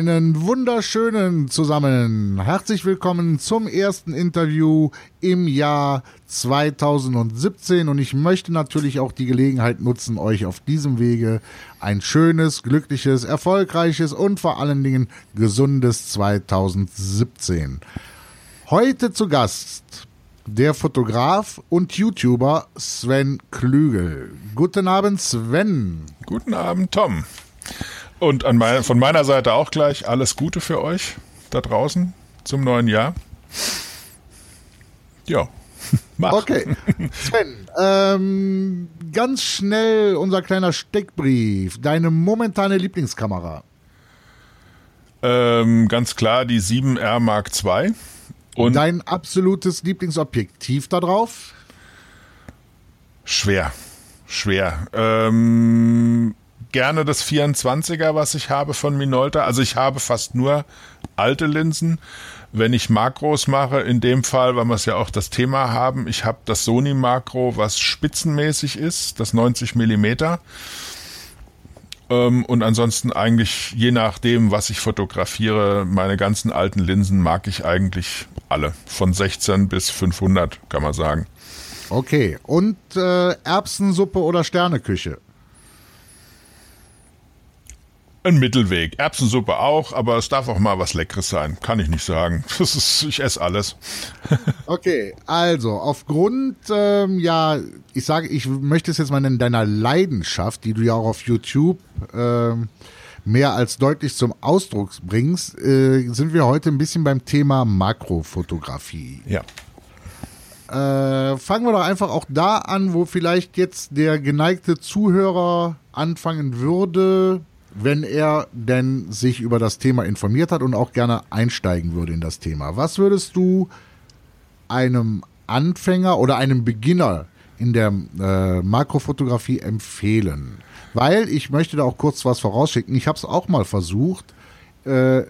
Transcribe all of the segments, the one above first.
Einen wunderschönen zusammen. Herzlich willkommen zum ersten Interview im Jahr 2017 und ich möchte natürlich auch die Gelegenheit nutzen, euch auf diesem Wege ein schönes, glückliches, erfolgreiches und vor allen Dingen gesundes 2017. Heute zu Gast der Fotograf und YouTuber Sven Klügel. Guten Abend, Sven. Guten Abend, Tom. Und mein, von meiner Seite auch gleich alles Gute für euch da draußen zum neuen Jahr. Ja. Mach. Okay. Sven, ähm, ganz schnell unser kleiner Steckbrief. Deine momentane Lieblingskamera? Ähm, ganz klar die 7R Mark II. Und Dein absolutes Lieblingsobjektiv da drauf? Schwer. Schwer. Ähm, gerne das 24er, was ich habe von Minolta. Also ich habe fast nur alte Linsen. Wenn ich Makros mache, in dem Fall, weil wir es ja auch das Thema haben, ich habe das Sony Makro, was spitzenmäßig ist, das 90 Millimeter. Ähm, und ansonsten eigentlich, je nachdem, was ich fotografiere, meine ganzen alten Linsen mag ich eigentlich alle. Von 16 bis 500, kann man sagen. Okay. Und äh, Erbsensuppe oder Sterneküche? Ein Mittelweg. Erbsensuppe auch, aber es darf auch mal was Leckeres sein. Kann ich nicht sagen. Das ist, ich esse alles. okay, also aufgrund, ähm, ja, ich sage, ich möchte es jetzt mal nennen, deiner Leidenschaft, die du ja auch auf YouTube ähm, mehr als deutlich zum Ausdruck bringst, äh, sind wir heute ein bisschen beim Thema Makrofotografie. Ja. Äh, fangen wir doch einfach auch da an, wo vielleicht jetzt der geneigte Zuhörer anfangen würde, wenn er denn sich über das Thema informiert hat und auch gerne einsteigen würde in das Thema. Was würdest du einem Anfänger oder einem Beginner in der äh, Makrofotografie empfehlen? Weil ich möchte da auch kurz was vorausschicken. Ich habe es auch mal versucht. Äh,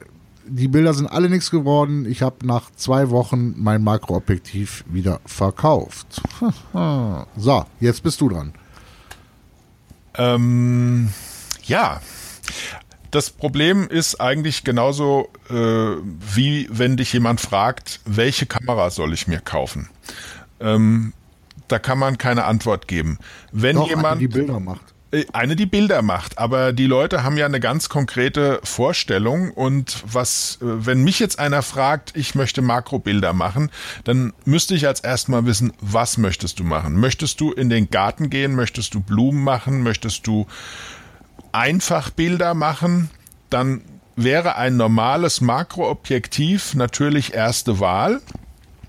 die Bilder sind alle nichts geworden. Ich habe nach zwei Wochen mein Makroobjektiv wieder verkauft. so, jetzt bist du dran. Ähm, ja, das Problem ist eigentlich genauso, äh, wie wenn dich jemand fragt, welche Kamera soll ich mir kaufen? Ähm, da kann man keine Antwort geben. Wenn Doch, jemand eine, die Bilder macht. Äh, eine, die Bilder macht, aber die Leute haben ja eine ganz konkrete Vorstellung und was, äh, wenn mich jetzt einer fragt, ich möchte Makrobilder machen, dann müsste ich als erstmal wissen, was möchtest du machen? Möchtest du in den Garten gehen? Möchtest du Blumen machen? Möchtest du einfach Bilder machen, dann wäre ein normales Makroobjektiv natürlich erste Wahl.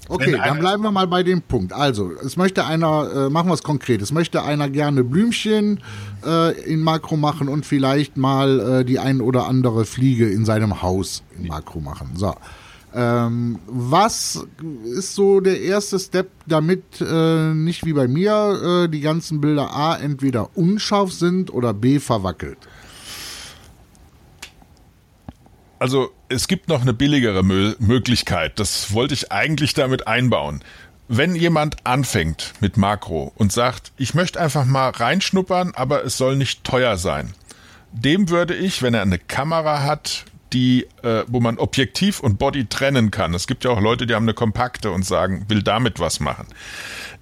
Okay, dann bleiben wir mal bei dem Punkt. Also, es möchte einer, äh, machen wir es konkret, es möchte einer gerne Blümchen äh, in Makro machen und vielleicht mal äh, die ein oder andere Fliege in seinem Haus in Makro machen. So. Ähm, was ist so der erste Step, damit äh, nicht wie bei mir äh, die ganzen Bilder A entweder unscharf sind oder B verwackelt? Also es gibt noch eine billigere Mö Möglichkeit. Das wollte ich eigentlich damit einbauen. Wenn jemand anfängt mit Makro und sagt, ich möchte einfach mal reinschnuppern, aber es soll nicht teuer sein, dem würde ich, wenn er eine Kamera hat, die, äh, wo man Objektiv und Body trennen kann. Es gibt ja auch Leute, die haben eine kompakte und sagen, will damit was machen.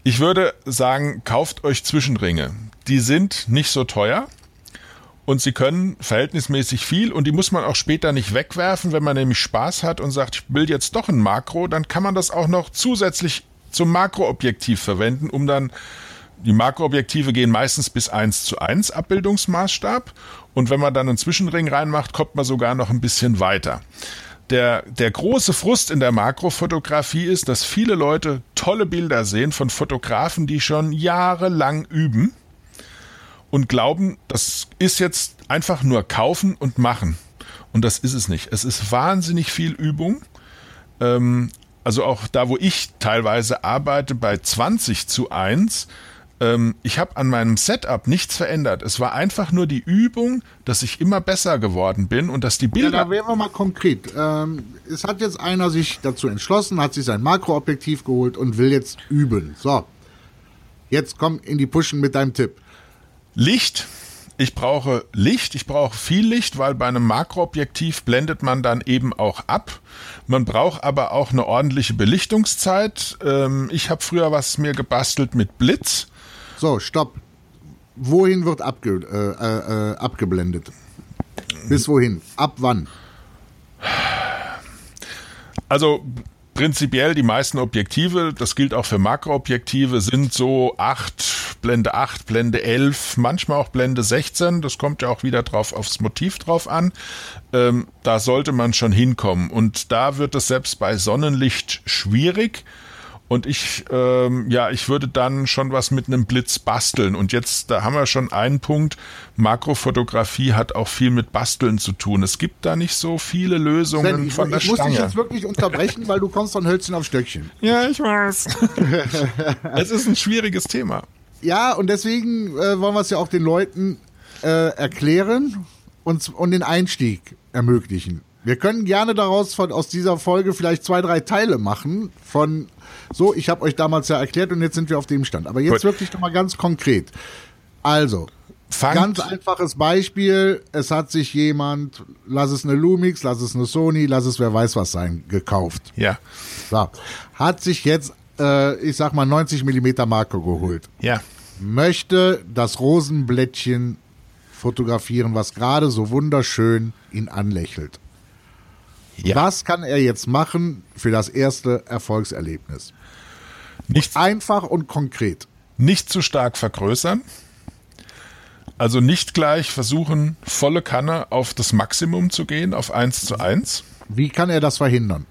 Ich würde sagen, kauft euch Zwischenringe. Die sind nicht so teuer und sie können verhältnismäßig viel und die muss man auch später nicht wegwerfen. Wenn man nämlich Spaß hat und sagt, ich will jetzt doch ein Makro, dann kann man das auch noch zusätzlich zum Makroobjektiv verwenden, um dann die Makroobjektive gehen meistens bis 1 zu 1 Abbildungsmaßstab und wenn man dann einen Zwischenring reinmacht, kommt man sogar noch ein bisschen weiter. Der, der große Frust in der Makrofotografie ist, dass viele Leute tolle Bilder sehen von Fotografen, die schon jahrelang üben und glauben, das ist jetzt einfach nur kaufen und machen. Und das ist es nicht. Es ist wahnsinnig viel Übung Ähm, also auch da, wo ich teilweise arbeite, bei 20 zu 1, ähm, ich habe an meinem Setup nichts verändert. Es war einfach nur die Übung, dass ich immer besser geworden bin und dass die Bilder. Ja, da wären wir mal konkret. Ähm, es hat jetzt einer sich dazu entschlossen, hat sich sein Makroobjektiv geholt und will jetzt üben. So, jetzt komm in die Pushen mit deinem Tipp. Licht. Ich brauche Licht, ich brauche viel Licht, weil bei einem Makroobjektiv blendet man dann eben auch ab. Man braucht aber auch eine ordentliche Belichtungszeit. Ähm, ich habe früher was mir gebastelt mit Blitz. So, stopp. Wohin wird abge, äh, äh, abgeblendet? Bis wohin? Ab wann? Also prinzipiell die meisten Objektive, das gilt auch für Makroobjektive, sind so 8, Blende 8, Blende 11, manchmal auch Blende 16. Das kommt ja auch wieder drauf aufs Motiv drauf an. Ähm, da sollte man schon hinkommen. Und da wird es selbst bei Sonnenlicht schwierig. Und ich, ähm, ja, ich würde dann schon was mit einem Blitz basteln. Und jetzt, da haben wir schon einen Punkt. Makrofotografie hat auch viel mit Basteln zu tun. Es gibt da nicht so viele Lösungen Sven, ich, von der ich muss Stange. dich jetzt wirklich unterbrechen, weil du kommst von Hölzchen auf Stöckchen. ja, ich weiß. es ist ein schwieriges Thema. Ja, und deswegen äh, wollen wir es ja auch den Leuten äh, erklären und, und den Einstieg ermöglichen. Wir können gerne daraus von aus dieser Folge vielleicht zwei, drei Teile machen von so, ich habe euch damals ja erklärt und jetzt sind wir auf dem Stand. Aber jetzt Gut. wirklich nochmal ganz konkret. Also, Fangt, ganz einfaches Beispiel. Es hat sich jemand, lass es eine Lumix, lass es eine Sony, lass es wer weiß was sein, gekauft. ja, So, hat sich jetzt, äh, ich sag mal, 90 Millimeter Makro geholt ja. möchte das Rosenblättchen fotografieren, was gerade so wunderschön ihn anlächelt. Ja. Was kann er jetzt machen für das erste Erfolgserlebnis? Nicht, Einfach und konkret. nicht zu stark vergrößern. Also nicht gleich versuchen, volle Kanne auf das Maximum zu gehen, auf 1 zu 1. Wie kann er das verhindern?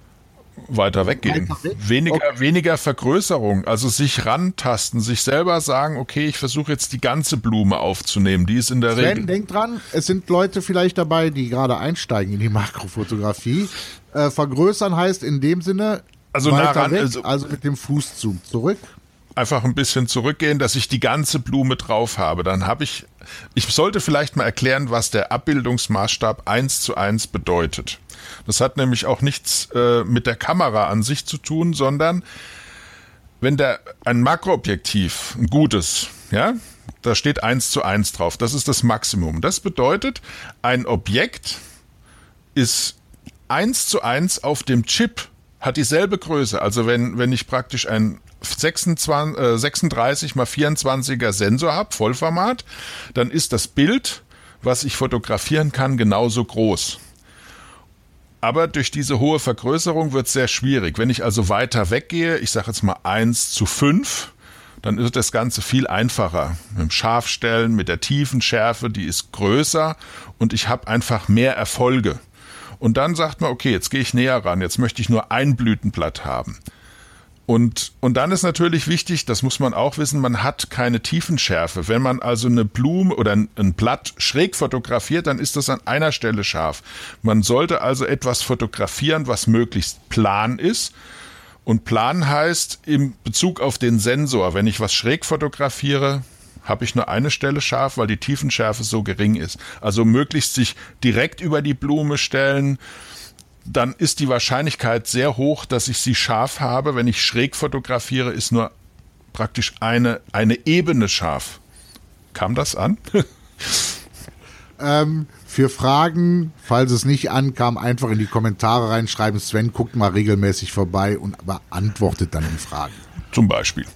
Weiter weggehen. Weg? Weniger, Okay. weniger Vergrößerung, also sich rantasten, sich selber sagen, okay, ich versuche jetzt die ganze Blume aufzunehmen. Die ist in der Sven, Regel. denk dran, es sind Leute vielleicht dabei, die gerade einsteigen in die Makrofotografie. Äh, vergrößern heißt in dem Sinne Also nah ran, weg, also- also mit dem Fußzoom zurück. Einfach ein bisschen zurückgehen, dass ich die ganze Blume drauf habe. Dann habe ich, ich sollte vielleicht mal erklären, was der Abbildungsmaßstab 1 zu 1 bedeutet. Das hat nämlich auch nichts äh, mit der Kamera an sich zu tun, sondern wenn der ein Makroobjektiv, ein gutes, ja, da steht 1 zu 1 drauf. Das ist das Maximum. Das bedeutet, ein Objekt ist 1 zu 1 auf dem Chip, hat dieselbe Größe. Also wenn, wenn ich praktisch ein 26, äh, 36 mal 24er Sensor habe, Vollformat, dann ist das Bild, was ich fotografieren kann, genauso groß. Aber durch diese hohe Vergrößerung wird es sehr schwierig. Wenn ich also weiter weggehe, ich sage jetzt mal 1 zu 5, dann ist das Ganze viel einfacher. Mit dem Scharfstellen, mit der Tiefenschärfe, die ist größer und ich habe einfach mehr Erfolge. Und dann sagt man, okay, jetzt gehe ich näher ran, jetzt möchte ich nur ein Blütenblatt haben. Und, und dann ist natürlich wichtig, das muss man auch wissen, man hat keine Tiefenschärfe. Wenn man also eine Blume oder ein, Blatt schräg fotografiert, dann ist das an einer Stelle scharf. Man sollte also etwas fotografieren, was möglichst plan ist. Und plan heißt im Bezug auf den Sensor, wenn ich was schräg fotografiere, habe ich nur eine Stelle scharf, weil die Tiefenschärfe so gering ist. Also möglichst sich direkt über die Blume stellen, dann ist die Wahrscheinlichkeit sehr hoch, dass ich sie scharf habe. Wenn ich schräg fotografiere, ist nur praktisch eine, eine Ebene scharf. Kam das an? Ähm, für Fragen, falls es nicht ankam, einfach in die Kommentare reinschreiben. Sven guckt mal regelmäßig vorbei und beantwortet dann die Fragen. Zum Beispiel.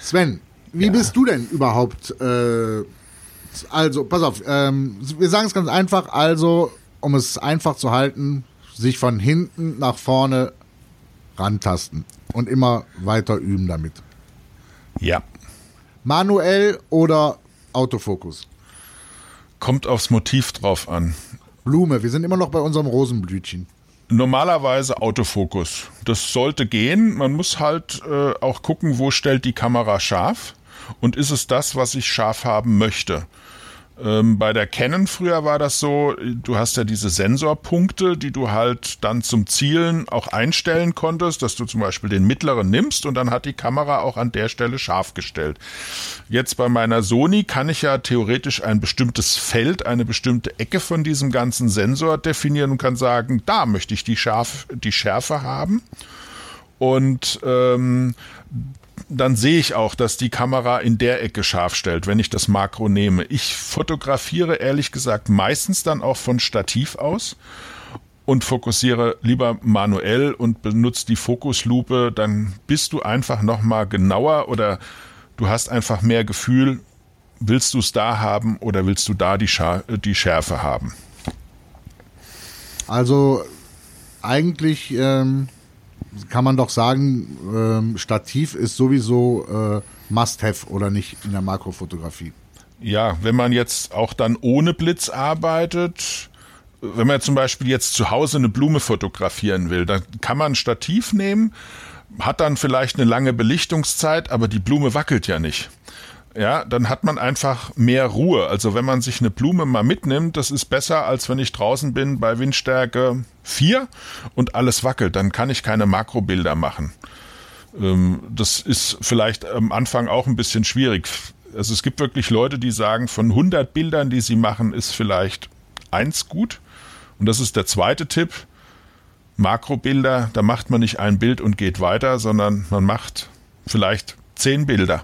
Sven, wie bist du denn überhaupt? Äh, also, pass auf, ähm, wir sagen es ganz einfach. Also, um es einfach zu halten, sich von hinten nach vorne rantasten und immer weiter üben damit. Ja. Manuell oder Autofokus? Kommt aufs Motiv drauf an. Blume, wir sind immer noch bei unserem Rosenblütchen. Normalerweise Autofokus. Das sollte gehen. Man muss halt äh, auch gucken, wo stellt die Kamera scharf und ist es das, was ich scharf haben möchte. Ähm, bei der Canon früher war das so, du hast ja diese Sensorpunkte, die du halt dann zum Zielen auch einstellen konntest, dass du zum Beispiel den mittleren nimmst und dann hat die Kamera auch an der Stelle scharf gestellt. Jetzt bei meiner Sony kann ich ja theoretisch ein bestimmtes Feld, eine bestimmte Ecke von diesem ganzen Sensor definieren und kann sagen, da möchte ich die, Scharf, die Schärfe haben. Und ähm, dann sehe ich auch, dass die Kamera in der Ecke scharf stellt, wenn ich das Makro nehme. Ich fotografiere ehrlich gesagt meistens dann auch von Stativ aus und fokussiere lieber manuell und benutze die Fokuslupe, dann bist du einfach noch mal genauer oder du hast einfach mehr Gefühl, willst du es da haben oder willst du da die, Schar die Schärfe haben? Also eigentlich ähm, kann man doch sagen, ähm, Stativ ist sowieso äh, Must-Have oder nicht in der Makrofotografie. Ja, wenn man jetzt auch dann ohne Blitz arbeitet, wenn man zum Beispiel jetzt zu Hause eine Blume fotografieren will, dann kann man ein Stativ nehmen, hat dann vielleicht eine lange Belichtungszeit, aber die Blume wackelt ja nicht ja, dann hat man einfach mehr Ruhe. Also wenn man sich eine Blume mal mitnimmt, das ist besser, als wenn ich draußen bin bei Windstärke 4 und alles wackelt. Dann kann ich keine Makrobilder machen. Ähm, das ist vielleicht am Anfang auch ein bisschen schwierig. Also es gibt wirklich Leute, die sagen, von 100 Bildern, die sie machen, ist vielleicht eins gut. Und das ist der zweite Tipp. Makrobilder, da macht man nicht ein Bild und geht weiter, sondern man macht vielleicht zehn Bilder.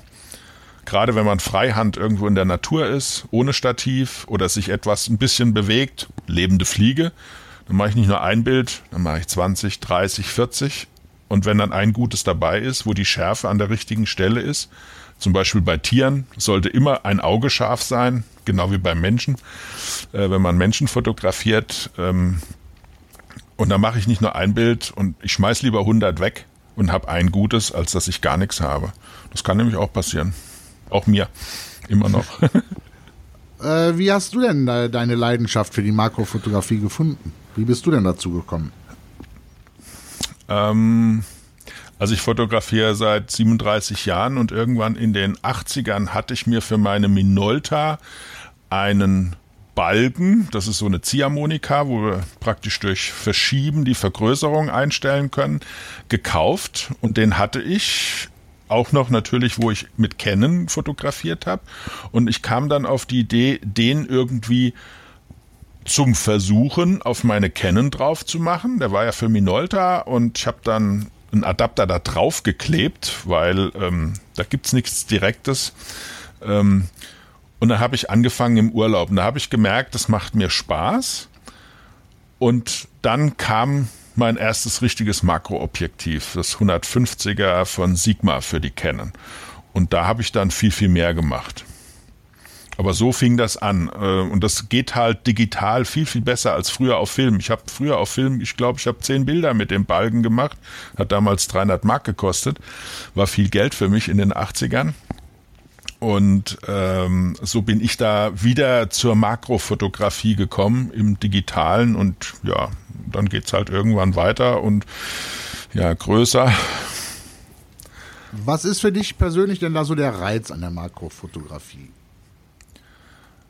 Gerade wenn man freihand irgendwo in der Natur ist, ohne Stativ oder sich etwas ein bisschen bewegt, lebende Fliege, dann mache ich nicht nur ein Bild, dann mache ich 20, 30, 40. Und wenn dann ein gutes dabei ist, wo die Schärfe an der richtigen Stelle ist, zum Beispiel bei Tieren sollte immer ein Auge scharf sein, genau wie beim Menschen. Äh, wenn man Menschen fotografiert, ähm, und dann mache ich nicht nur ein Bild und ich schmeiß lieber 100 weg und habe ein gutes, als dass ich gar nichts habe. Das kann nämlich auch passieren. Auch mir. Immer noch. äh, wie hast du denn deine Leidenschaft für die Makrofotografie gefunden? Wie bist du denn dazu gekommen? Ähm, also ich fotografiere seit 37 Jahren und irgendwann in den 80ern hatte ich mir für meine Minolta einen Balken, das ist so eine Ziehharmonika, wo wir praktisch durch Verschieben die Vergrößerung einstellen können, gekauft und den hatte ich auch noch natürlich, wo ich mit Canon fotografiert habe. Und ich kam dann auf die Idee, den irgendwie zum Versuchen auf meine Canon drauf zu machen. Der war ja für Minolta und ich habe dann einen Adapter da drauf geklebt, weil ähm, da gibt's nichts Direktes. Ähm, und dann habe ich angefangen im Urlaub und da habe ich gemerkt, das macht mir Spaß. Und dann kam mein erstes richtiges Makroobjektiv, das 150er von Sigma für die Canon. Und da habe ich dann viel, viel mehr gemacht. Aber so fing das an. Äh, und das geht halt digital viel, viel besser als früher auf Film. Ich habe früher auf Film, ich glaube, ich habe zehn Bilder mit dem Balken gemacht. Hat damals 300 Mark gekostet. War viel Geld für mich in den 80ern. Und ähm, so bin ich da wieder zur Makrofotografie gekommen im Digitalen und ja, dann geht es halt irgendwann weiter und ja, größer. Was ist für dich persönlich denn da so der Reiz an der Makrofotografie?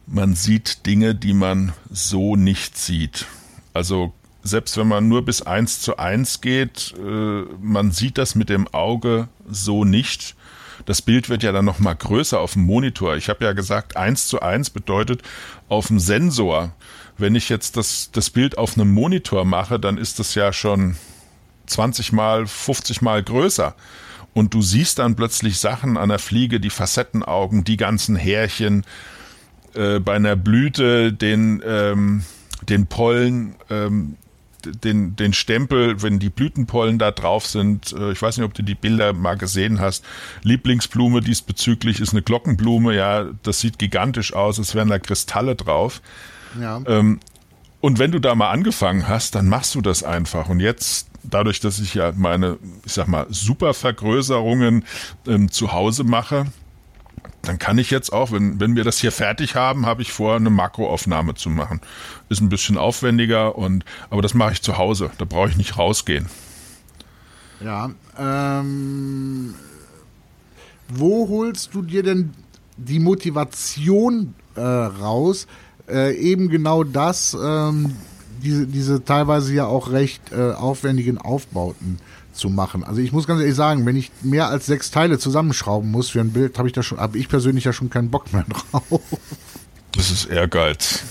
Man sieht Dinge, die man so nicht sieht. Also selbst wenn man nur bis eins zu eins geht, äh, man sieht das mit dem Auge so nicht. Das Bild wird ja dann noch mal größer auf dem Monitor. Ich habe ja gesagt, eins zu eins bedeutet auf dem Sensor wenn ich jetzt das, das Bild auf einem Monitor mache, dann ist das ja schon 20 mal, 50 mal größer. Und du siehst dann plötzlich Sachen an der Fliege, die Facettenaugen, die ganzen Härchen, äh, bei einer Blüte, den, ähm, den Pollen, ähm, den, den Stempel, wenn die Blütenpollen da drauf sind. Äh, ich weiß nicht, ob du die Bilder mal gesehen hast. Lieblingsblume diesbezüglich ist eine Glockenblume. Ja, das sieht gigantisch aus. Es wären da Kristalle drauf. Ja. Ähm, und wenn du da mal angefangen hast, dann machst du das einfach. Und jetzt, dadurch, dass ich ja meine, ich sag mal, Supervergrößerungen ähm, zu Hause mache, dann kann ich jetzt auch, wenn, wenn wir das hier fertig haben, habe ich vor, eine Makroaufnahme zu machen. Ist ein bisschen aufwendiger und aber das mache ich zu Hause. Da brauche ich nicht rausgehen. Ja. Ähm, wo holst du dir denn die Motivation äh, raus, äh, eben genau das, ähm, diese, diese teilweise ja auch recht äh, aufwendigen Aufbauten zu machen. Also ich muss ganz ehrlich sagen, wenn ich mehr als sechs Teile zusammenschrauben muss für ein Bild, habe ich da schon, habe ich persönlich ja schon keinen Bock mehr drauf. Das ist Ehrgeiz.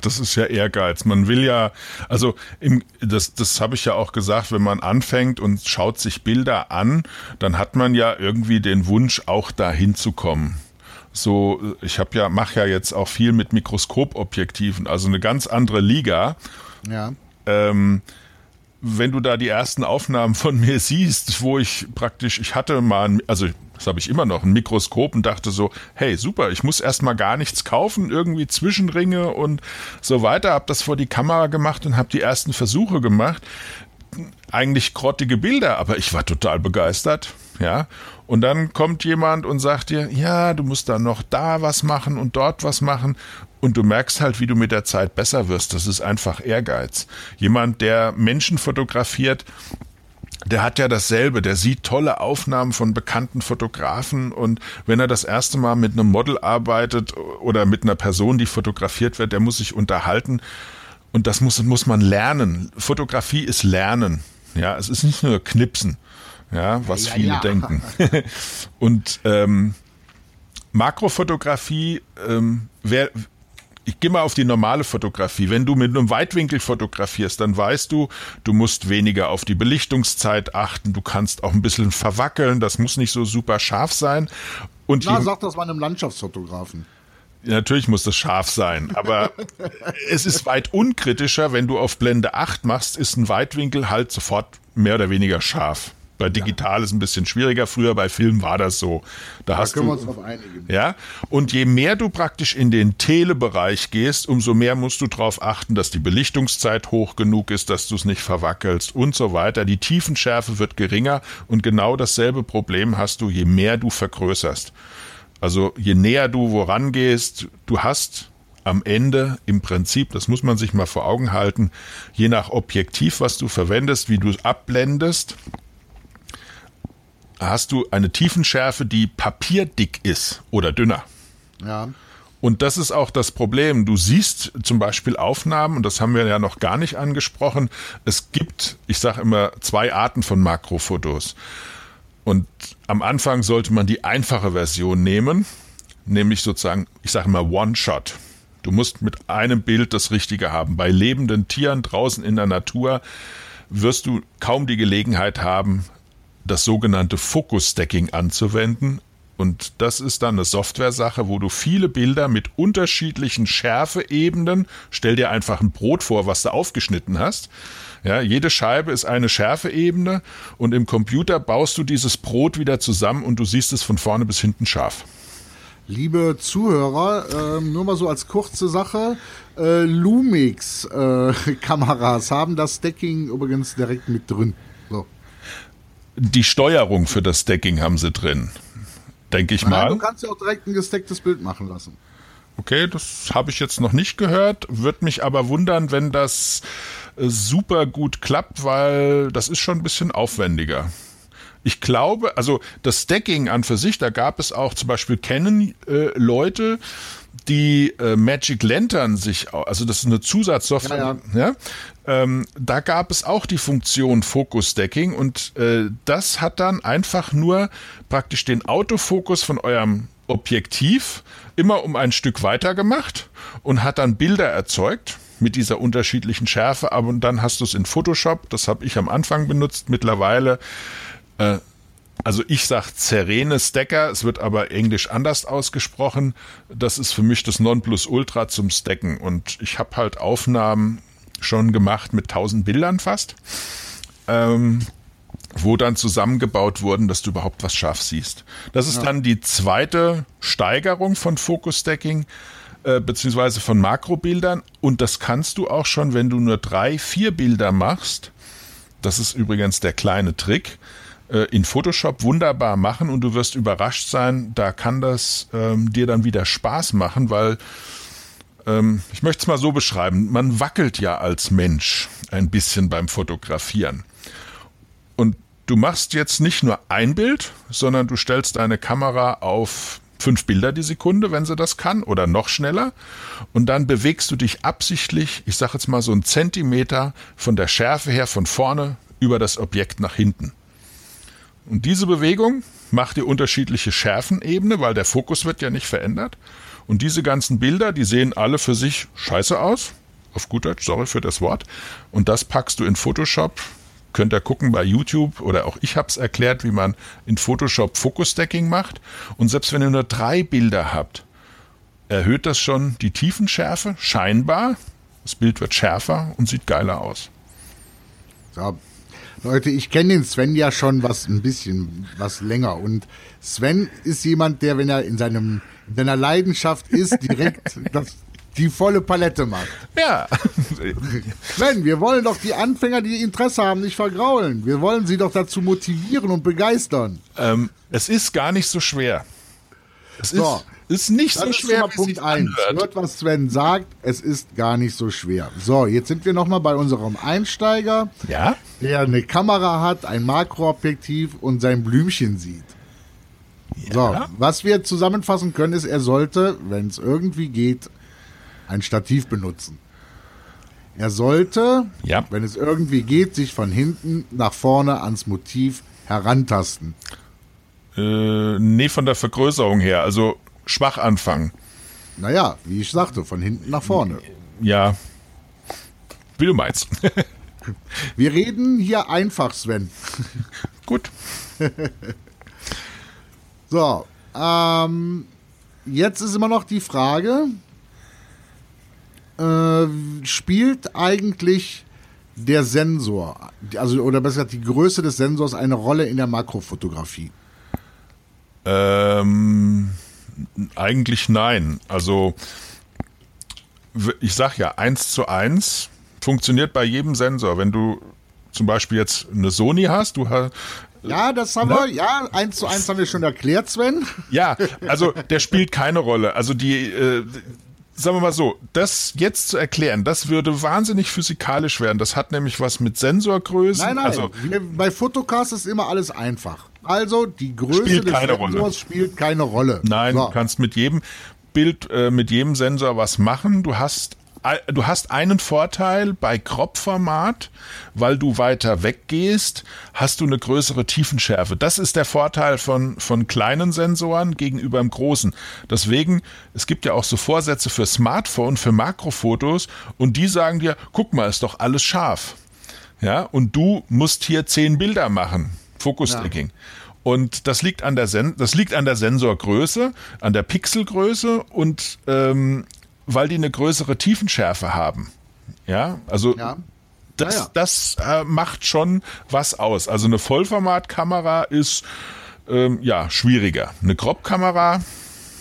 Das ist ja Ehrgeiz. Man will ja, also im, das, das habe ich ja auch gesagt, wenn man anfängt und schaut sich Bilder an, dann hat man ja irgendwie den Wunsch, auch dahin zu kommen so, ich habe ja, mache ja jetzt auch viel mit Mikroskopobjektiven, also eine ganz andere Liga. Ja. Ähm, wenn du da die ersten Aufnahmen von mir siehst, wo ich praktisch, ich hatte mal, ein, also das habe ich immer noch, ein Mikroskop und dachte so, hey, super, ich muss erstmal gar nichts kaufen, irgendwie Zwischenringe und so weiter, habe das vor die Kamera gemacht und habe die ersten Versuche gemacht. Eigentlich grottige Bilder, aber ich war total begeistert, ja. Und dann kommt jemand und sagt dir, ja, du musst da noch da was machen und dort was machen. Und du merkst halt, wie du mit der Zeit besser wirst. Das ist einfach Ehrgeiz. Jemand, der Menschen fotografiert, der hat ja dasselbe, der sieht tolle Aufnahmen von bekannten Fotografen und wenn er das erste Mal mit einem Model arbeitet oder mit einer Person, die fotografiert wird, der muss sich unterhalten und das muss, muss man lernen. Fotografie ist Lernen. Ja, es ist nicht nur Knipsen ja, was ja, viele ja. denken. und ähm, Makrofotografie, ähm, wer, ich gehe mal auf die normale Fotografie. Wenn du mit einem Weitwinkel fotografierst, dann weißt du, du musst weniger auf die Belichtungszeit achten. Du kannst auch ein bisschen verwackeln. Das muss nicht so super scharf sein. Und Na, sag das mal einem Landschaftsfotografen. Natürlich muss das scharf sein, aber es ist weit unkritischer, wenn du auf Blende 8 machst, ist ein Weitwinkel halt sofort mehr oder weniger scharf. Bei digital ja. ist ein bisschen schwieriger. Früher bei Film war das so. Da, da hast können du, wir uns drauf einigen. Ja. Und je mehr du praktisch in den Telebereich gehst, umso mehr musst du darauf achten, dass die Belichtungszeit hoch genug ist, dass du es nicht verwackelst und so weiter. Die Tiefenschärfe wird geringer und genau dasselbe Problem hast du, je mehr du vergrößerst. Also je näher du woran gehst, du hast am Ende im Prinzip, das muss man sich mal vor Augen halten, je nach Objektiv, was du verwendest, wie du es abblendest, hast du eine Tiefenschärfe, die papierdick ist oder dünner. Ja. Und das ist auch das Problem. Du siehst zum Beispiel Aufnahmen, und das haben wir ja noch gar nicht angesprochen. Es gibt, ich sage immer, zwei Arten von Makrofotos. Und am Anfang sollte man die einfache Version nehmen, nämlich sozusagen, ich sage immer One-Shot. Du musst mit einem Bild das Richtige haben. Bei lebenden Tieren draußen in der Natur wirst du kaum die Gelegenheit haben, das sogenannte Focus-Stacking anzuwenden. Und das ist dann eine Software-Sache, wo du viele Bilder mit unterschiedlichen Schärfeebenen, stell dir einfach ein Brot vor, was du aufgeschnitten hast. Ja, jede Scheibe ist eine Schärfeebene und im Computer baust du dieses Brot wieder zusammen und du siehst es von vorne bis hinten scharf. Liebe Zuhörer, äh, nur mal so als kurze Sache. Äh, Lumix-Kameras äh, haben das Stacking übrigens direkt mit drin. Die Steuerung für das Stacking haben sie drin. Denke ich Nein, mal. Du kannst ja auch direkt ein gestecktes Bild machen lassen. Okay, das habe ich jetzt noch nicht gehört. Würde mich aber wundern, wenn das äh, super gut klappt, weil das ist schon ein bisschen aufwendiger. Ich glaube, also das Stacking an für sich, da gab es auch zum Beispiel kennen äh, Leute, die äh, Magic Lantern sich, also das ist eine Zusatzsoftware, ja, ja. ja ähm, da gab es auch die Funktion Focus Stacking und äh, das hat dann einfach nur praktisch den Autofokus von eurem Objektiv immer um ein Stück weiter gemacht und hat dann Bilder erzeugt mit dieser unterschiedlichen Schärfe, aber dann hast du es in Photoshop, das habe ich am Anfang benutzt, mittlerweile äh, also ich sage Serene Stacker, es wird aber englisch anders ausgesprochen. Das ist für mich das Nonplusultra zum Stacken. Und ich habe halt Aufnahmen schon gemacht mit 1000 Bildern fast, ähm, wo dann zusammengebaut wurden, dass du überhaupt was scharf siehst. Das ist ja. dann die zweite Steigerung von Focus Stacking äh, beziehungsweise von Makrobildern. Und das kannst du auch schon, wenn du nur drei, vier Bilder machst. Das ist übrigens der kleine Trick äh, in Photoshop wunderbar machen und du wirst überrascht sein, da kann das ähm, dir dann wieder Spaß machen, weil ähm, ich möchte es mal so beschreiben, man wackelt ja als Mensch ein bisschen beim Fotografieren. Und du machst jetzt nicht nur ein Bild, sondern du stellst deine Kamera auf fünf Bilder die Sekunde, wenn sie das kann, oder noch schneller. Und dann bewegst du dich absichtlich, ich sage jetzt mal so einen Zentimeter von der Schärfe her von vorne über das Objekt nach hinten. Und diese Bewegung macht dir unterschiedliche Schärfenebene, weil der Fokus wird ja nicht verändert. Und diese ganzen Bilder, die sehen alle für sich scheiße aus. Auf gut Deutsch, sorry für das Wort. Und das packst du in Photoshop. Könnt ihr gucken bei YouTube oder auch ich habe es erklärt, wie man in Photoshop Focus-Stacking macht. Und selbst wenn ihr nur drei Bilder habt, erhöht das schon die Tiefenschärfe, scheinbar. Das Bild wird schärfer und sieht geiler aus. So. Leute, ich kenne den Sven ja schon was ein bisschen was länger und Sven ist jemand, der, wenn er in seinem in seiner Leidenschaft ist, direkt das, die volle Palette macht. Ja. Sven, wir wollen doch die Anfänger, die Interesse haben, nicht vergraulen. Wir wollen sie doch dazu motivieren und begeistern. Ähm, es ist gar nicht so schwer. Es So. ist, ist nicht Das so ist schwer, wie Punkt sich's 1. anhört. Hört, was Sven sagt. Es ist gar nicht so schwer. So, jetzt sind wir nochmal bei unserem Einsteiger, Ja? der eine Kamera hat, ein Makroobjektiv und sein Blümchen sieht. So, was wir zusammenfassen können, ist, er sollte, wenn es irgendwie geht, ein Stativ benutzen. Er sollte, Ja. wenn es irgendwie geht, sich von hinten nach vorne ans Motiv herantasten. Äh, nee, von der Vergrößerung her. Also schwach anfangen. Naja, wie ich sagte, von hinten nach vorne. Ja. Wie du meinst. Wir reden hier einfach, Sven. Gut. So, ähm, jetzt ist immer noch die Frage, äh, spielt eigentlich der Sensor, also oder besser gesagt die Größe des Sensors eine Rolle in der Makrofotografie? Ähm, eigentlich nein. Also ich sag ja, eins zu eins funktioniert bei jedem Sensor. Wenn du zum Beispiel jetzt eine Sony hast, du hast Ja, das haben wir, ja, eins zu eins haben wir schon erklärt, Sven. Ja, also der spielt keine Rolle. Also die, äh, sagen wir mal so, das jetzt zu erklären, das würde wahnsinnig physikalisch werden. Das hat nämlich was mit Sensorgrößen. Nein, nein, Also bei Photocast ist immer alles einfach. Also die Größe Spielt des keine Sensors Rolle. spielt keine Rolle. nein, So. du kannst mit jedem Bild, äh, mit jedem Sensor was machen. Du hast äh, Du hast einen Vorteil bei Crop-Format, weil du weiter weggehst, hast du eine größere Tiefenschärfe. Das ist der Vorteil von, von kleinen Sensoren gegenüber dem großen. Deswegen, es gibt ja auch so Vorsätze für Smartphone, für Makrofotos und die sagen dir, guck mal, ist doch alles scharf. Ja, und du musst hier zehn Bilder machen. Focus-Stacking. Und das liegt an der Sen das liegt an der Sensorgröße, an der Pixelgröße und ähm, weil die eine größere Tiefenschärfe haben. Ja, also Ja. das, Ja, ja. das äh, macht schon was aus. Also eine Vollformatkamera ist ähm, ja schwieriger. Eine Crop-Kamera,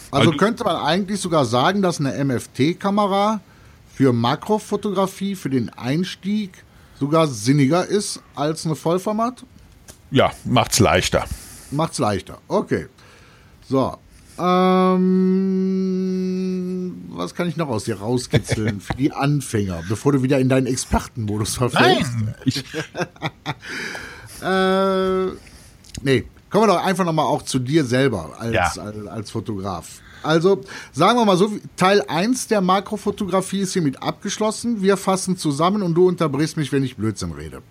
Also könnte man eigentlich sogar sagen, dass eine MFT-Kamera für Makrofotografie, für den Einstieg sogar sinniger ist als eine Vollformat? Ja, macht's leichter. Macht's leichter. Okay. So. Ähm, was kann ich noch aus dir rauskitzeln für die Anfänger, bevor du wieder in deinen Expertenmodus verfällst? ich, Äh, nee, kommen wir doch einfach nochmal auch zu dir selber als, Ja. als, als Fotograf. Also, sagen wir mal so, Teil 1 der Makrofotografie ist hiermit abgeschlossen. Wir fassen zusammen und du unterbrichst mich, wenn ich Blödsinn rede.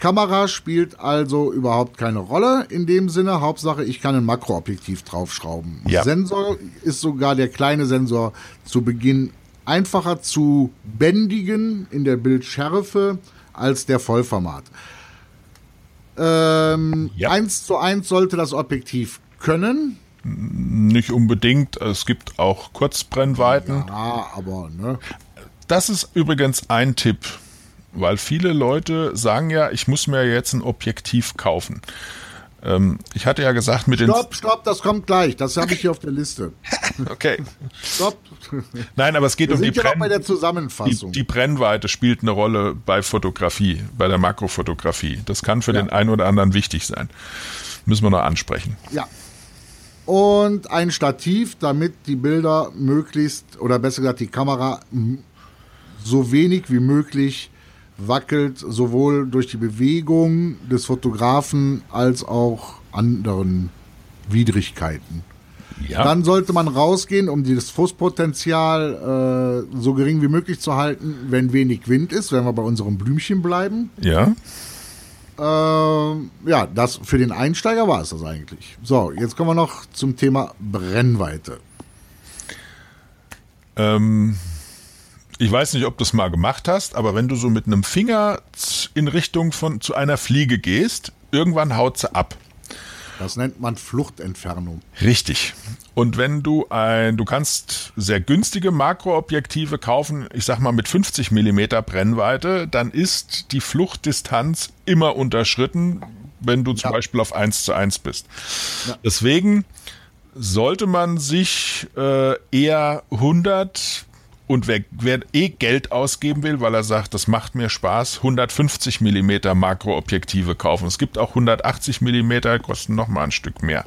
Kamera spielt also überhaupt keine Rolle in dem Sinne. Hauptsache, ich kann ein Makroobjektiv draufschrauben. Ja. Sensor ist sogar der kleine Sensor zu Beginn einfacher zu bändigen in der Bildschärfe als der Vollformat. Ähm, Ja. 1 zu 1 sollte das Objektiv können. nicht unbedingt. Es gibt auch Kurzbrennweiten. Ja, aber ne. Das ist übrigens ein Tipp, weil viele Leute sagen ja, ich muss mir jetzt ein Objektiv kaufen. Ähm, ich hatte ja gesagt, mit den. Stopp, stopp, das kommt gleich. Das habe ich hier auf der Liste. Okay. Stopp. Nein, aber es geht Wir um die, ja Brenn der die, Zusammenfassung. die Brennweite spielt eine Rolle bei Fotografie, bei der Makrofotografie. Das kann für Ja. den einen oder anderen wichtig sein. Müssen wir noch ansprechen. Ja. Und ein Stativ, damit die Bilder möglichst, oder besser gesagt die Kamera, so wenig wie möglich wackelt, sowohl durch die Bewegung des Fotografen als auch anderen Widrigkeiten. Ja. Dann sollte man rausgehen, um das Frustpotenzial äh, so gering wie möglich zu halten, wenn wenig Wind ist, wenn wir bei unserem Blümchen bleiben. Ja. Ähm, ja, das für den Einsteiger war es das eigentlich. So, jetzt kommen wir noch zum Thema Brennweite. Ähm, ich weiß nicht, ob du es mal gemacht hast, aber wenn du so mit einem Finger in Richtung von zu einer Fliege gehst, irgendwann haut sie ab. Das nennt man Fluchtentfernung. Richtig. Und wenn du ein, du kannst sehr günstige Makroobjektive kaufen, ich sag mal mit 50 Millimeter Brennweite, dann ist die Fluchtdistanz immer unterschritten, wenn du zum ja. Beispiel auf 1 zu 1 bist. Ja. Deswegen sollte man sich äh, eher 100 und wer, wer, eh Geld ausgeben will, weil er sagt, das macht mir Spaß, 150 Millimeter Makroobjektive kaufen. Es gibt auch 180 Millimeter, kosten noch mal ein Stück mehr.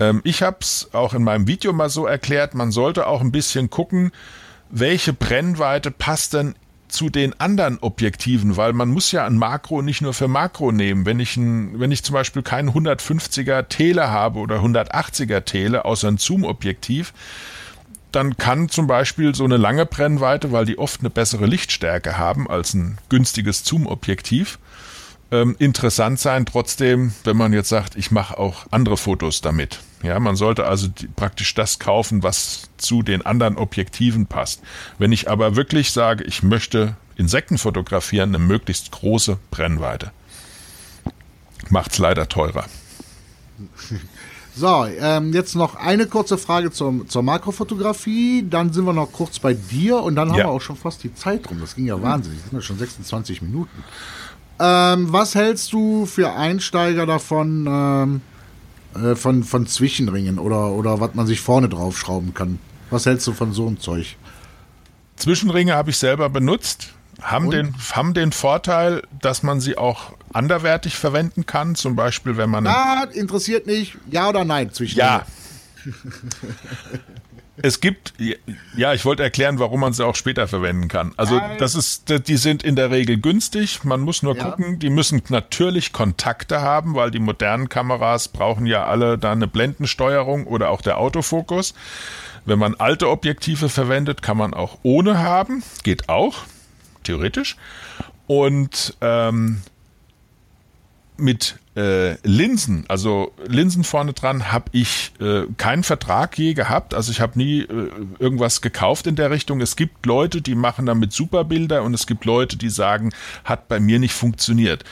Ähm, ich habe es auch in meinem Video mal so erklärt, man sollte auch ein bisschen gucken, welche Brennweite passt denn zu den anderen Objektiven, weil man muss ja ein Makro nicht nur für Makro nehmen. Wenn ich, ein, wenn ich zum Beispiel keinen 150er Tele habe oder 180er Tele, außer ein Zoom-Objektiv, dann kann zum Beispiel so eine lange Brennweite, weil die oft eine bessere Lichtstärke haben als ein günstiges Zoom-Objektiv, ähm, interessant sein. Trotzdem, wenn man jetzt sagt, ich mache auch andere Fotos damit. Ja, man sollte also die, praktisch das kaufen, was zu den anderen Objektiven passt. Wenn ich aber wirklich sage, ich möchte Insekten fotografieren, eine möglichst große Brennweite, macht's leider teurer. So, ähm, jetzt noch eine kurze Frage zum, zur Makrofotografie. Dann sind wir noch kurz bei dir und dann haben ja. wir auch schon fast die Zeit rum. Das ging ja wahnsinnig. Das sind ja schon 26 Minuten. Ähm, was hältst du für Einsteiger davon, ähm, äh, von, von Zwischenringen oder, oder was man sich vorne draufschrauben kann? Was hältst du von so einem Zeug? Zwischenringe habe ich selber benutzt haben den, haben den Vorteil, dass man sie auch anderwertig verwenden kann. Zum Beispiel, wenn man. Ja, interessiert nicht. Ja oder nein zwischen. Ja. es gibt, ja, ich wollte erklären, warum man sie auch später verwenden kann. Also, das ist, die sind in der Regel günstig. Man muss nur ja. gucken, die müssen natürlich Kontakte haben, weil die modernen Kameras brauchen ja alle da eine Blendensteuerung oder auch der Autofokus. Wenn man alte Objektive verwendet, kann man auch ohne haben. Geht auch theoretisch. Und ähm, mit äh, Linsen, also Linsen vorne dran, habe ich äh, keinen Vertrag je gehabt. Also ich habe nie äh, irgendwas gekauft in der Richtung. Es gibt Leute, die machen damit Superbilder und es gibt Leute, die sagen, hat bei mir nicht funktioniert.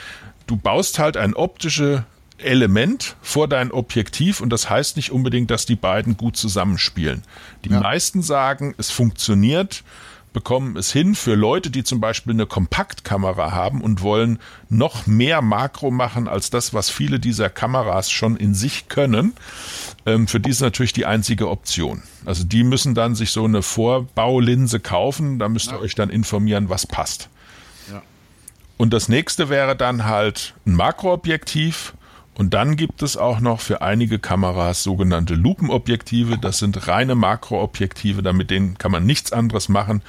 Du baust halt ein optisches Element vor dein Objektiv und das heißt nicht unbedingt, dass die beiden gut zusammenspielen. Die ja. meisten sagen, es funktioniert bekommen es hin für Leute, die zum Beispiel eine Kompaktkamera haben und wollen noch mehr Makro machen als das, was viele dieser Kameras schon in sich können. Ähm, für die ist natürlich die einzige Option. Also die müssen dann sich so eine Vorbaulinse kaufen. Da müsst ihr ja. euch dann informieren, was passt. Ja. Und das nächste wäre dann halt ein Makroobjektiv und dann gibt es auch noch für einige Kameras sogenannte Lupenobjektive. Das sind reine Makroobjektive, damit denen kann man nichts anderes machen.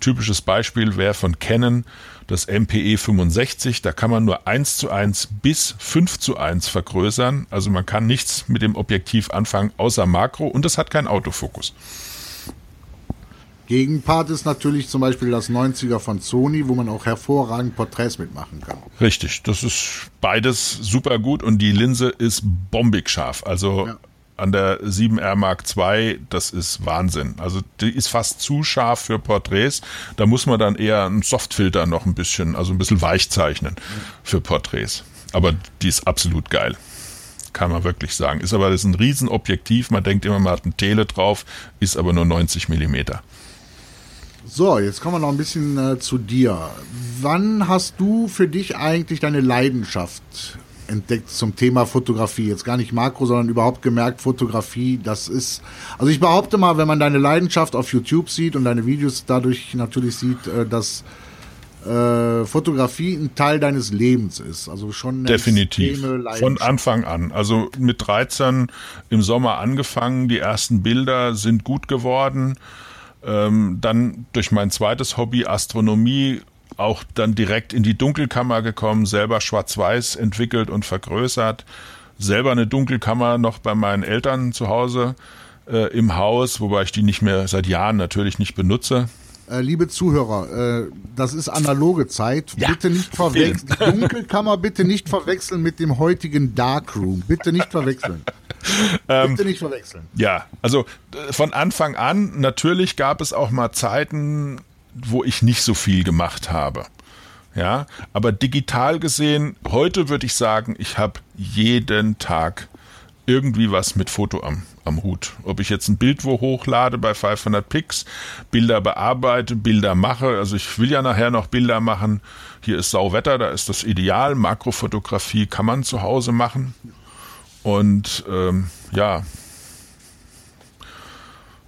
Typisches Beispiel wäre von Canon das MPE 65. Da kann man nur 1 zu 1 bis 5 zu 1 vergrößern. Also man kann nichts mit dem Objektiv anfangen außer Makro und es hat keinen Autofokus. Gegenpart ist natürlich zum Beispiel das 90er von Sony, wo man auch hervorragend Porträts mitmachen kann. Richtig, das ist beides super gut und die Linse ist bombig scharf. Also ja. an der 7R Mark II, das ist Wahnsinn. Also die ist fast zu scharf für Porträts. Da muss man dann eher einen Softfilter noch ein bisschen, also ein bisschen weich zeichnen für Porträts. Aber die ist absolut geil kann man wirklich sagen. Ist aber das ist ein Riesenobjektiv. Man denkt immer, man hat ein Tele drauf, ist aber nur 90 Millimeter. So, jetzt kommen wir noch ein bisschen äh, zu dir. Wann hast du für dich eigentlich deine Leidenschaft entdeckt zum Thema Fotografie? Jetzt gar nicht Makro, sondern überhaupt gemerkt, Fotografie, das ist. Also ich behaupte mal, wenn man deine Leidenschaft auf YouTube sieht und deine Videos dadurch natürlich sieht, äh, dass äh, Fotografie ein Teil deines Lebens ist. Also schon eine definitiv von Anfang an. Also mit 13 im Sommer angefangen, die ersten Bilder sind gut geworden. Ähm, dann durch mein zweites Hobby Astronomie auch dann direkt in die Dunkelkammer gekommen, selber schwarz-weiß entwickelt und vergrößert. selber eine Dunkelkammer noch bei meinen Eltern zu Hause äh, im Haus, wobei ich die nicht mehr seit Jahren natürlich nicht benutze. Äh, liebe Zuhörer, äh, das ist analoge Zeit. Ja. Bitte nicht verwechseln. Die Dunkelkammer bitte nicht verwechseln mit dem heutigen Darkroom. Bitte nicht verwechseln. Ähm, bitte nicht verwechseln. Ja, also von Anfang an, natürlich gab es auch mal Zeiten, wo ich nicht so viel gemacht habe. Ja, aber digital gesehen, heute würde ich sagen, ich habe jeden Tag irgendwie was mit Foto am, am Hut. Ob ich jetzt ein Bild wo hochlade bei 500 Pix, Bilder bearbeite, Bilder mache. Also ich will ja nachher noch Bilder machen. Hier ist Sauwetter, da ist das ideal. Makrofotografie kann man zu Hause machen. Und ähm, ja,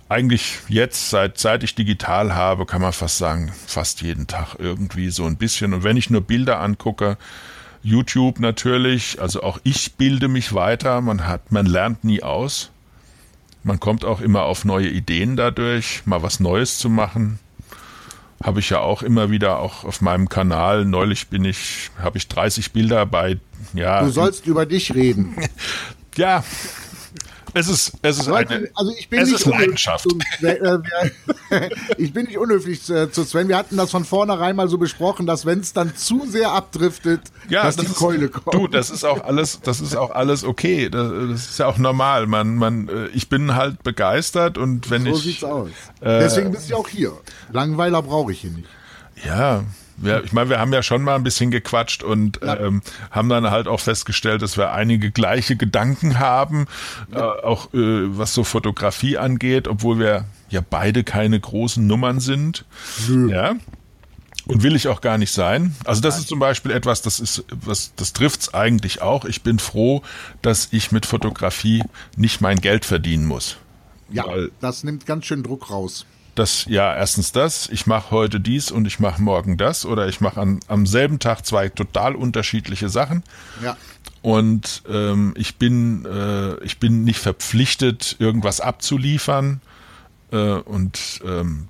eigentlich jetzt, seit, seit ich digital habe, kann man fast sagen, fast jeden Tag irgendwie so ein bisschen. Und wenn ich nur Bilder angucke, YouTube natürlich, also auch ich bilde mich weiter, man hat, man lernt nie aus. Man kommt auch immer auf neue Ideen dadurch, mal was Neues zu machen. Habe ich ja auch immer wieder auch auf meinem Kanal. Neulich bin ich, habe ich 30 Bilder bei, ja. Du sollst über dich reden. ja, es ist, es ist Leute, eine, also ich bin es nicht ist Leidenschaft. Äh, ich bin nicht unhöflich zu Sven. Wir hatten das von vornherein mal so besprochen, dass wenn es dann zu sehr abdriftet, ja, dass das die ist, Keule kommt. Du, das ist auch alles, das ist auch alles okay. Das, das ist ja auch normal. Man, man, äh, ich bin halt begeistert und wenn so ich. So sieht's aus. Äh, Deswegen bist du auch hier. Langweiler brauche ich hier nicht. Ja, wir, ich meine, wir haben ja schon mal ein bisschen gequatscht und ja. ähm, haben dann halt auch festgestellt, dass wir einige gleiche Gedanken haben, ja. äh, auch äh, was so Fotografie angeht, obwohl wir ja beide keine großen Nummern sind. Mhm. Ja. Und will ich auch gar nicht sein. Also das Nein. ist zum Beispiel etwas, das ist, was, das trifft's eigentlich auch. Ich bin froh, dass ich mit Fotografie nicht mein Geld verdienen muss. Ja, das nimmt ganz schön Druck raus dass ja erstens das, ich mache heute dies und ich mache morgen das oder ich mache am selben Tag zwei total unterschiedliche Sachen. Ja. Und ähm, ich bin äh, ich bin nicht verpflichtet, irgendwas abzuliefern. Äh, und ähm,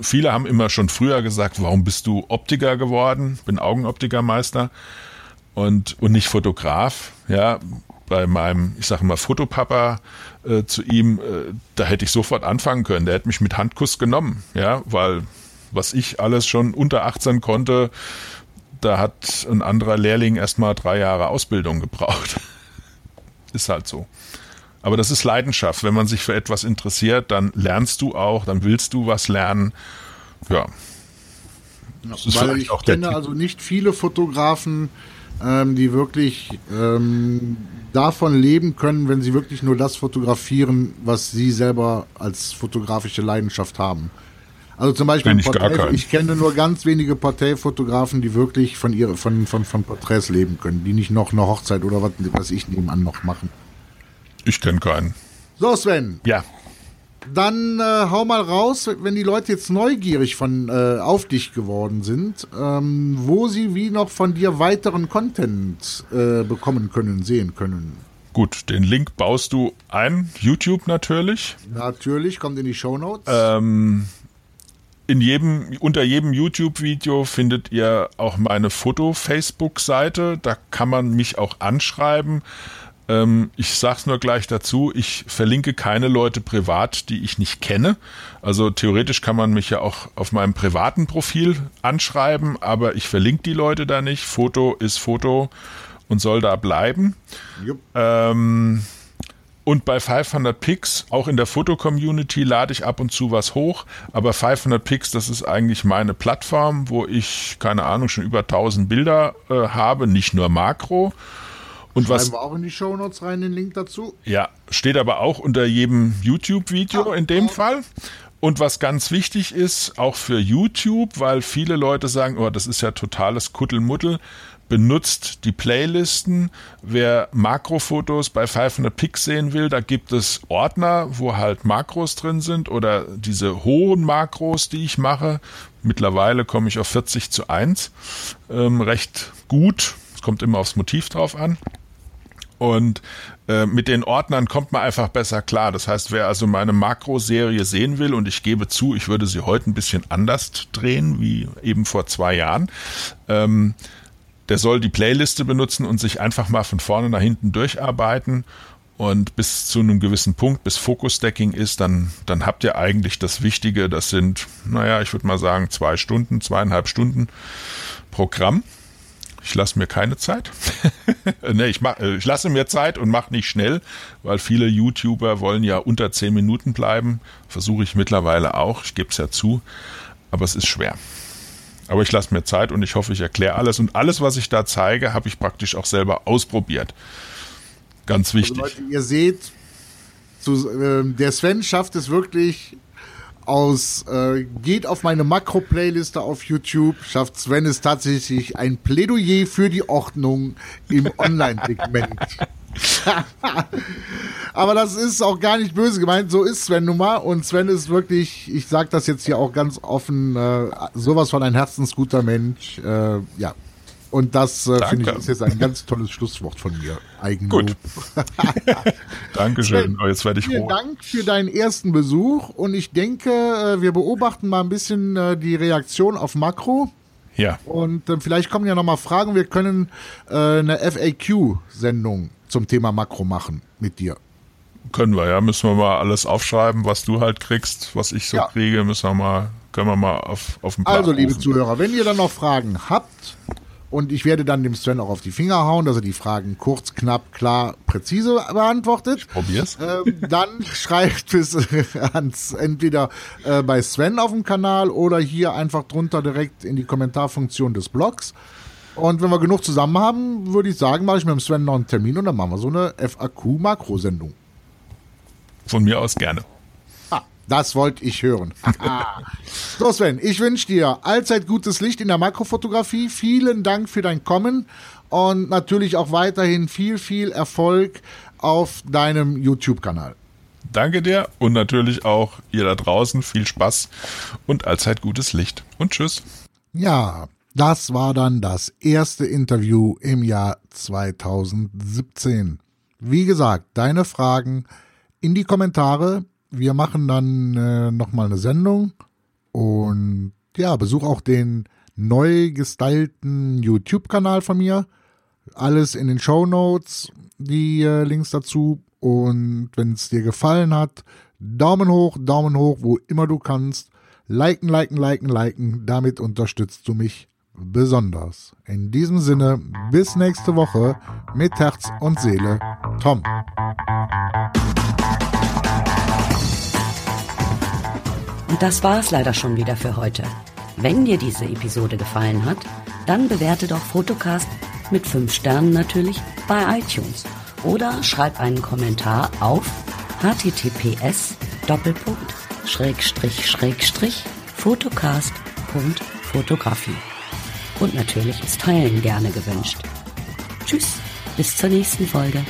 viele haben immer schon früher gesagt, warum bist du Optiker geworden? Bin Augenoptikermeister und und nicht Fotograf. Ja, bei meinem, ich sage mal, Fotopapa äh, zu ihm, äh, da hätte ich sofort anfangen können. Der hätte mich mit Handkuss genommen, ja, weil was ich alles schon unter 18 konnte, da hat ein anderer Lehrling erstmal drei Jahre Ausbildung gebraucht. ist halt so. Aber das ist Leidenschaft. Wenn man sich für etwas interessiert, dann lernst du auch, dann willst du was lernen. Ja. ja weil ich kenne also nicht viele Fotografen, ähm, die wirklich ähm, davon leben können, wenn sie wirklich nur das fotografieren, was sie selber als fotografische Leidenschaft haben. Also zum Beispiel, ich, Porträt, ich kenne nur ganz wenige Porträtfotografen, die wirklich von, ihre, von, von, von Porträts leben können, die nicht noch eine Hochzeit oder was, was ich nebenan noch machen. Ich kenne keinen. So, Sven. Ja. Dann äh, hau mal raus, wenn die Leute jetzt neugierig von äh, auf dich geworden sind, ähm, wo sie wie noch von dir weiteren Content äh, bekommen können, sehen können. Gut, den Link baust du ein, YouTube natürlich. Natürlich, kommt in die Show Notes. Ähm, in jedem, unter jedem YouTube-Video findet ihr auch meine Foto-Facebook-Seite. Da kann man mich auch anschreiben. Ähm, ich sag's nur gleich dazu, ich verlinke keine Leute privat, die ich nicht kenne. Also theoretisch kann man mich ja auch auf meinem privaten Profil anschreiben, aber ich verlinke die Leute da nicht. Foto ist Foto und soll da bleiben. Ähm, und bei 500 Pix, auch in der Foto-Community, lade ich ab und zu was hoch. Aber 500 Pix, das ist eigentlich meine Plattform, wo ich, keine Ahnung, schon über 1000 Bilder äh, habe, nicht nur Makro. Und Schreiben was, wir auch in die Shownotes rein den Link dazu. Ja, steht aber auch unter jedem YouTube-Video ah, in dem oh. Fall. Und was ganz wichtig ist, auch für YouTube, weil viele Leute sagen, oh, das ist ja totales Kuddelmuddel, benutzt die Playlisten. Wer Makrofotos bei 500 Pix sehen will, da gibt es Ordner, wo halt Makros drin sind oder diese hohen Makros, die ich mache. Mittlerweile komme ich auf 40 zu 1. Ähm, recht gut. Es kommt immer aufs Motiv drauf an. Und äh, mit den Ordnern kommt man einfach besser klar. Das heißt, wer also meine Makroserie sehen will, und ich gebe zu, ich würde sie heute ein bisschen anders drehen, wie eben vor zwei Jahren, ähm, der soll die Playliste benutzen und sich einfach mal von vorne nach hinten durcharbeiten und bis zu einem gewissen Punkt, bis Focus-Stacking ist, dann, dann habt ihr eigentlich das Wichtige. Das sind, naja, ich würde mal sagen, zwei Stunden, zweieinhalb Stunden Programm. Ich lasse mir keine Zeit. nee, ich, mach, äh, ich lasse mir Zeit und mache nicht schnell, weil viele YouTuber wollen ja unter zehn Minuten bleiben. Versuche ich mittlerweile auch. Ich gebe es ja zu. Aber es ist schwer. Aber ich lasse mir Zeit und ich hoffe, ich erkläre alles. Und alles, was ich da zeige, habe ich praktisch auch selber ausprobiert. Ganz wichtig. Also Leute, ihr seht, zu, äh, der Sven schafft es wirklich aus, äh, geht auf meine Makro-Playliste auf YouTube, schafft Sven es tatsächlich ein Plädoyer für die Ordnung im Online-Segment. Aber das ist auch gar nicht böse gemeint, so ist Sven nun mal. Und Sven ist wirklich, ich sage das jetzt hier auch ganz offen, äh, sowas von ein herzensguter Mensch. Äh, ja, und das äh, finde ich ist jetzt ein ganz tolles Schlusswort von mir. Eigenlob. Gut. Dankeschön. Oh, jetzt werde ich Vielen roh. Dank für deinen ersten Besuch und ich denke, äh, wir beobachten mal ein bisschen äh, die Reaktion auf Makro. Ja. Und äh, vielleicht kommen ja nochmal Fragen. Wir können äh, eine FAQ-Sendung zum Thema Makro machen mit dir. Können wir, ja. Müssen wir mal alles aufschreiben, was du halt kriegst, was ich so ja. kriege, müssen wir mal, können wir mal auf, auf den Plan Also, liebe rufen. Zuhörer, wenn ihr dann noch Fragen habt, und ich werde dann dem Sven auch auf die Finger hauen, dass er die Fragen kurz, knapp, klar, präzise beantwortet. Ich probier's. Ähm, dann schreibt es ans entweder äh, bei Sven auf dem Kanal oder hier einfach drunter direkt in die Kommentarfunktion des Blogs. Und wenn wir genug zusammen haben, würde ich sagen, mache ich mit dem Sven noch einen Termin und dann machen wir so eine FAQ-Makro-Sendung. Von mir aus gerne. Das wollte ich hören. so, Sven, ich wünsche dir allzeit gutes Licht in der Makrofotografie. Vielen Dank für dein Kommen und natürlich auch weiterhin viel, viel Erfolg auf deinem YouTube-Kanal. Danke dir und natürlich auch ihr da draußen viel Spaß und allzeit gutes Licht. Und tschüss. Ja, das war dann das erste Interview im Jahr 2017. Wie gesagt, deine Fragen in die Kommentare wir machen dann äh, nochmal eine Sendung und ja, besuch auch den neu gestylten YouTube-Kanal von mir. Alles in den Show Notes, die äh, Links dazu. Und wenn es dir gefallen hat, Daumen hoch, Daumen hoch, wo immer du kannst. Liken, liken, liken, liken. Damit unterstützt du mich besonders. In diesem Sinne, bis nächste Woche mit Herz und Seele, Tom. Und das war's leider schon wieder für heute. Wenn dir diese Episode gefallen hat, dann bewerte doch Fotocast mit 5 Sternen natürlich bei iTunes oder schreib einen Kommentar auf https fotocast.fotocast.fotografie. Und natürlich ist Teilen gerne gewünscht. Tschüss, bis zur nächsten Folge.